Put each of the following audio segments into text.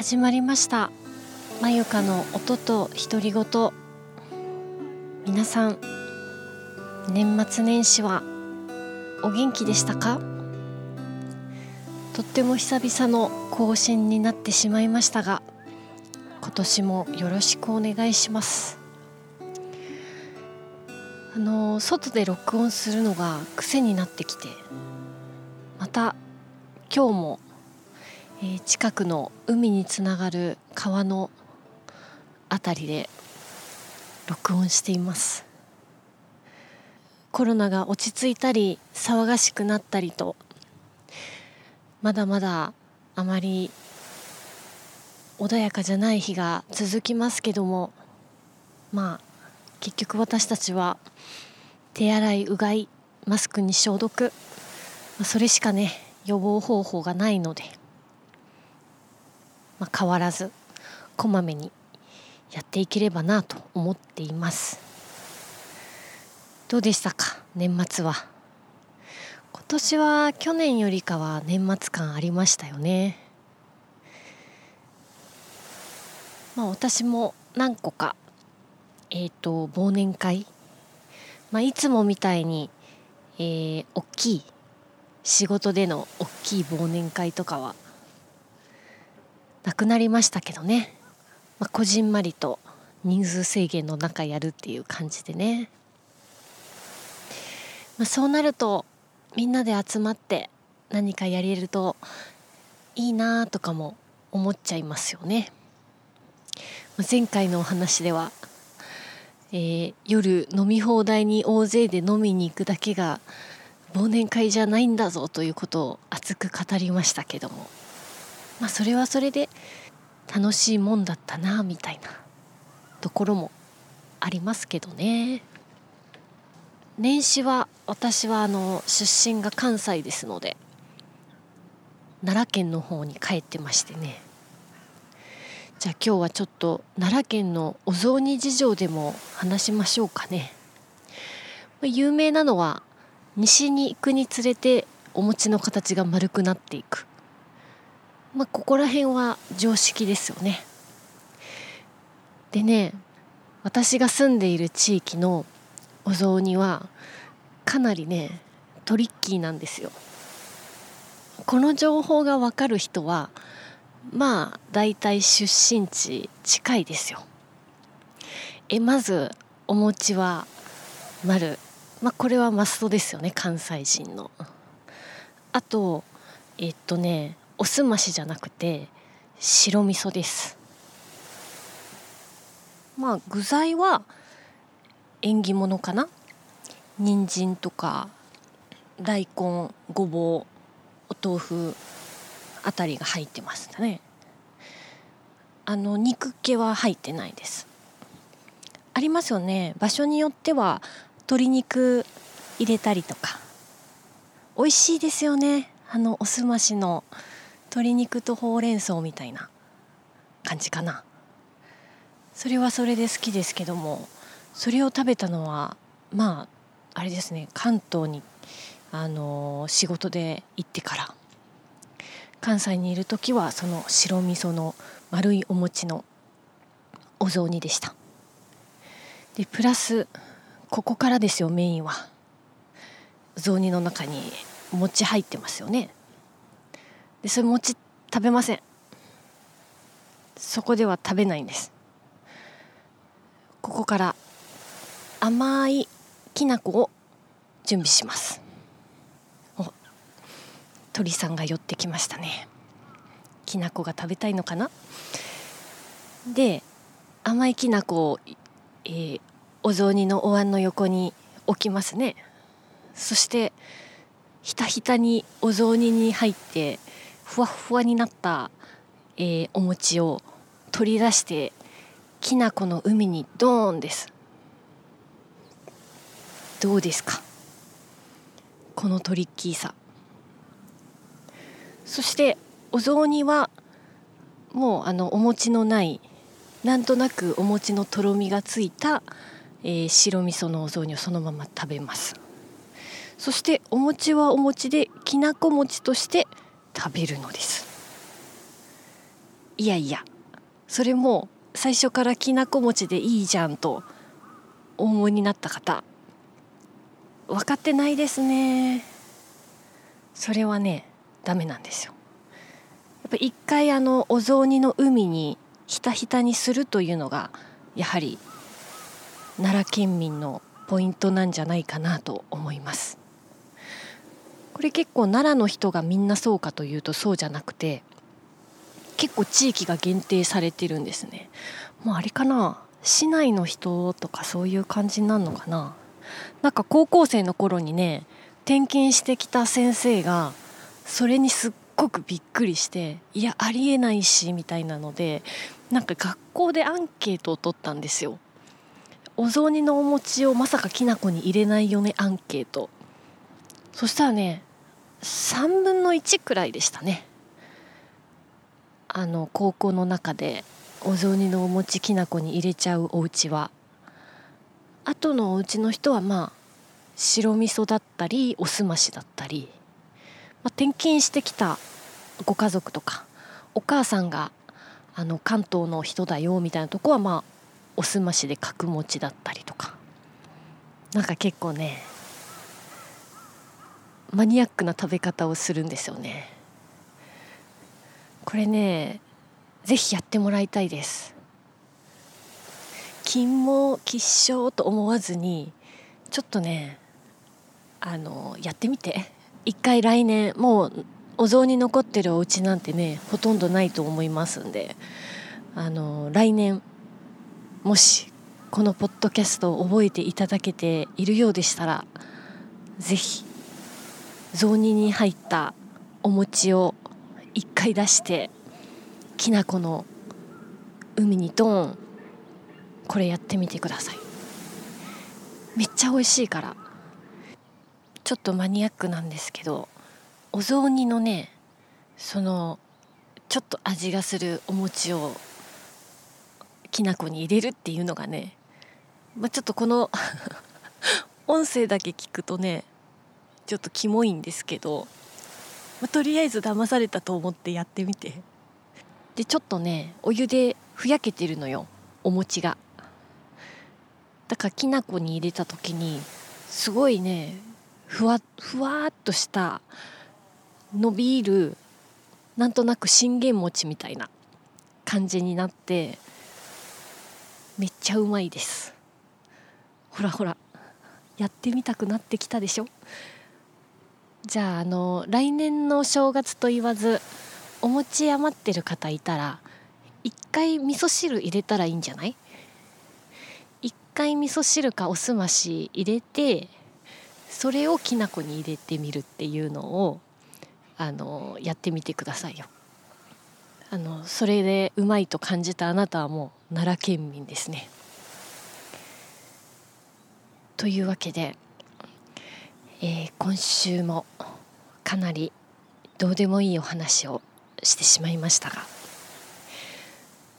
始まりました。まゆかの音と独り言。皆さん年末年始はお元気でしたか？とっても久々の更新になってしまいましたが今年もよろしくお願いします。あの外で録音するのが癖になってきてまた今日も、えー、近くの海につながる川の辺りで録音しています。コロナが落ち着いたり騒がしくなったりとまだまだあまり穏やかじゃない日が続きますけどもまあ結局私たちは手洗いうがいマスクに消毒それしかね予防方法がないので、まあ、変わらずこまめにやっていければなと思っています。どうでしたか？年末は。今年は去年よりかは年末感ありましたよね。まあ私も何個かえっ、ー、と忘年会。まあいつもみたいにえー、大きい仕事での大きい忘年会とかはなくなりましたけどね、まあ、こじんまりと人数制限の中やるっていう感じでね、まあ、そうなるとみんなで集まって何かやれるといいなとかも思っちゃいますよね。前回のお話では、えー、夜飲み放題に大勢で飲みに行くだけが忘年会じゃないんだぞということを熱く語りましたけども。まあそれはそれで楽しいもんだったなみたいなところもありますけどね。年始は私はあの出身が関西ですので奈良県の方に帰ってましてね。じゃあ今日はちょっと奈良県のお雑煮事情でも話しましょうかね。有名なのは西に行くにつれてお餅の形が丸くなっていく。まあここら辺は常識ですよね。でね私が住んでいる地域のお雑煮はかなりねトリッキーなんですよ。この情報がわかる人はまあ大体出身地近いですよ。えまずお餅は丸。まあ、これはマストですよね関西人の。あとえっとねおすましじゃなくて白味噌です。まあ具材は縁起物かな。人参とか大根ごぼうお豆腐あたりが入ってますね。あの肉気は入ってないです。ありますよね。場所によっては鶏肉入れたりとか。美味しいですよね。あのおすましの鶏肉とほうれん草みたいな感じかな。それはそれで好きですけどもそれを食べたのはまああれですね関東にあの仕事で行ってから。関西にいる時はその白味噌の丸いお餅のお雑煮でした。でプラスここからですよメインは。雑煮の中に餅入ってますよね。でそれ餅食べません。そこでは食べないんです。ここから甘いきな粉を準備します。お鳥さんが寄ってきましたね。きな粉が食べたいのかな？で甘いきな粉を、えー、お雑煮のお椀の横に置きますね。そしてひたひたにお雑煮に入ってふわふわになった、えー、お餅を取り出してきな粉の海にドーンです。どうですか？このトリッキーさ。そしてお雑煮はもうあのお餅のないなんとなくお餅のとろみがついたえー、白味噌のお雑煮をそのまま食べます。そしてお餅はお餅できなこ餅として食べるのです。いやいやそれも最初からきなこ餅でいいじゃんとお思いになった方分かってないですね。それはねダメなんですよ。やっぱ一回あのお雑煮の海にひたひたにするというのがやはり奈良県民のポイントなんじゃないかなと思います。これ結構奈良の人がみんなそうかというとそうじゃなくて結構地域が限定されてるんですね。もうあれかな？市内の人とかそういう感じになるのかな？なんか高校生の頃にね転勤してきた先生がそれにすっごくびっくりしていやありえないしみたいなのでなんか学校でアンケートを取ったんですよ。お雑煮のお餅をまさかきな粉に入れないよねアンケート。そしたらね3分の1くらいでしたね。あの高校の中でお雑煮のお餅きな粉に入れちゃうお家は。後のお家の人はまあ白味噌だったりおすましだったり、まあ、転勤してきたご家族とかお母さんがあの関東の人だよみたいなとこはまあおすましで角餅だったりとか。なんか結構ねマニアックな食べ方をするんですよね。これねぜひやってもらいたいです。金も吉祥と思わずにちょっとねあのやってみて。一回来年もうお雑煮残ってるお家なんてねほとんどないと思いますんであの来年もしこのポッドキャストを覚えていただけているようでしたら是非雑煮に入ったお餅を一回出してきな粉の海にドーン。これやってみてください。めっちゃ美味しいから。ちょっとマニアックなんですけどお雑煮のねそのちょっと味がするお餅をきな粉に入れるっていうのがね、まあ、ちょっとこの 音声だけ聞くとねちょっとキモいんですけど、まあ、とりあえず騙されたと思ってやってみて。でちょっとねお湯でふやけてるのよお餅が。だからきな粉に入れた時にすごいねふわふわっとした伸びるなんとなく信玄餅みたいな感じになってめっちゃうまいです。ほらほらやってみたくなってきたでしょ？じゃああの来年の正月と言わずお餅余ってる方いたら一回味噌汁入れたらいいんじゃない？一回味噌汁かおすまし入れてそれをきな粉に入れてみるっていうのをあのやってみてくださいよ。あのそれでうまいと感じたあなたはもう奈良県民ですね。というわけでえー、今週もかなりどうでもいいお話をしてしまいましたが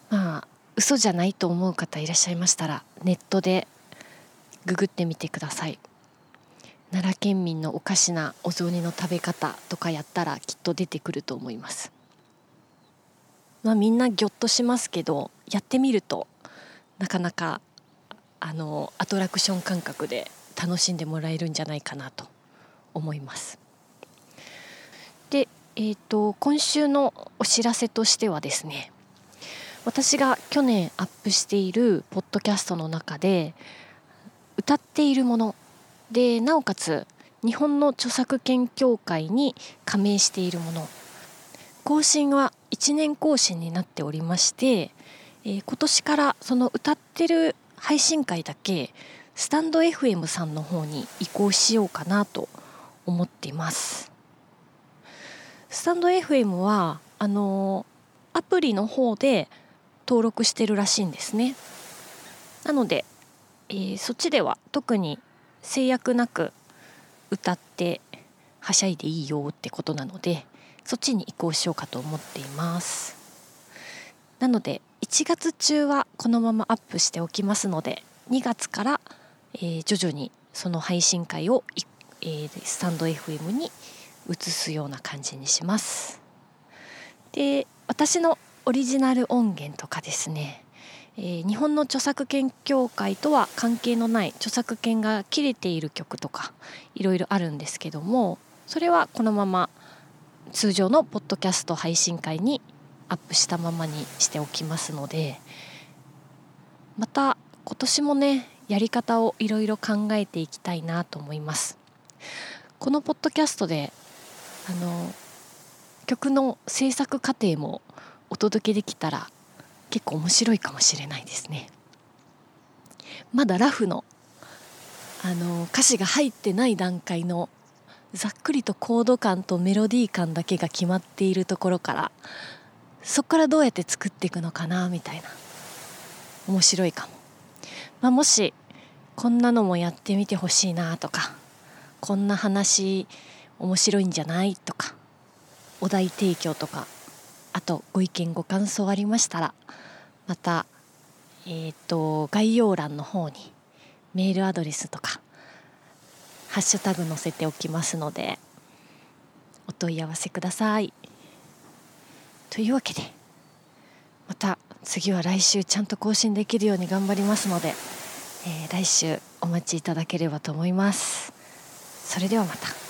まあ嘘じゃないと思う方いらっしゃいましたらネットでググってみてください。奈良県民のおかしなお雑煮の食べ方とかやったらきっと出てくると思います。まあみんなぎょっとしますけどやってみるとなかなかあのアトラクション感覚で楽しんでもらえるんじゃないかなと思います。で、えーと、今週のお知らせとしてはですね私が去年アップしているポッドキャストの中で歌っているものでなおかつ日本の著作権協会に加盟しているもの更新は1年更新になっておりまして、えー、今年からその歌ってる配信会だけスタンド FM さんの方に移行しようかなと思っています。スタンド FM はあのアプリの方で登録してるらしいんですね。なので、えー、そっちでは特に制約なく歌ってはしゃいでいいよってことなのでそっちに移行しようかと思っています。なので1月中はこのままアップしておきますので2月からえー、徐々にその配信会を、えー、スタンド FM に移すような感じにします。で私のオリジナル音源とかですね、えー、日本の著作権協会とは関係のない著作権が切れている曲とかいろいろあるんですけどもそれはこのまま通常のポッドキャスト配信会にアップしたままにしておきますのでまた今年もねやり方をいろいろ考えていきたいなと思います。このポッドキャストであの曲の制作過程もお届けできたら結構面白いかもしれないですね。まだラフのあの歌詞が入ってない段階のざっくりとコード感とメロディー感だけが決まっているところからそこからどうやって作っていくのかなみたいな面白いかも、まあ、もしこんなのもやってみてほしいなとかこんな話面白いんじゃないとかお題提供とかあとご意見ご感想ありましたらまたえっ、ー、と概要欄の方にメールアドレスとかハッシュタグ載せておきますのでお問い合わせください。というわけでまた次は来週ちゃんと更新できるように頑張りますので、えー、来週お待ちいただければと思います。それではまた。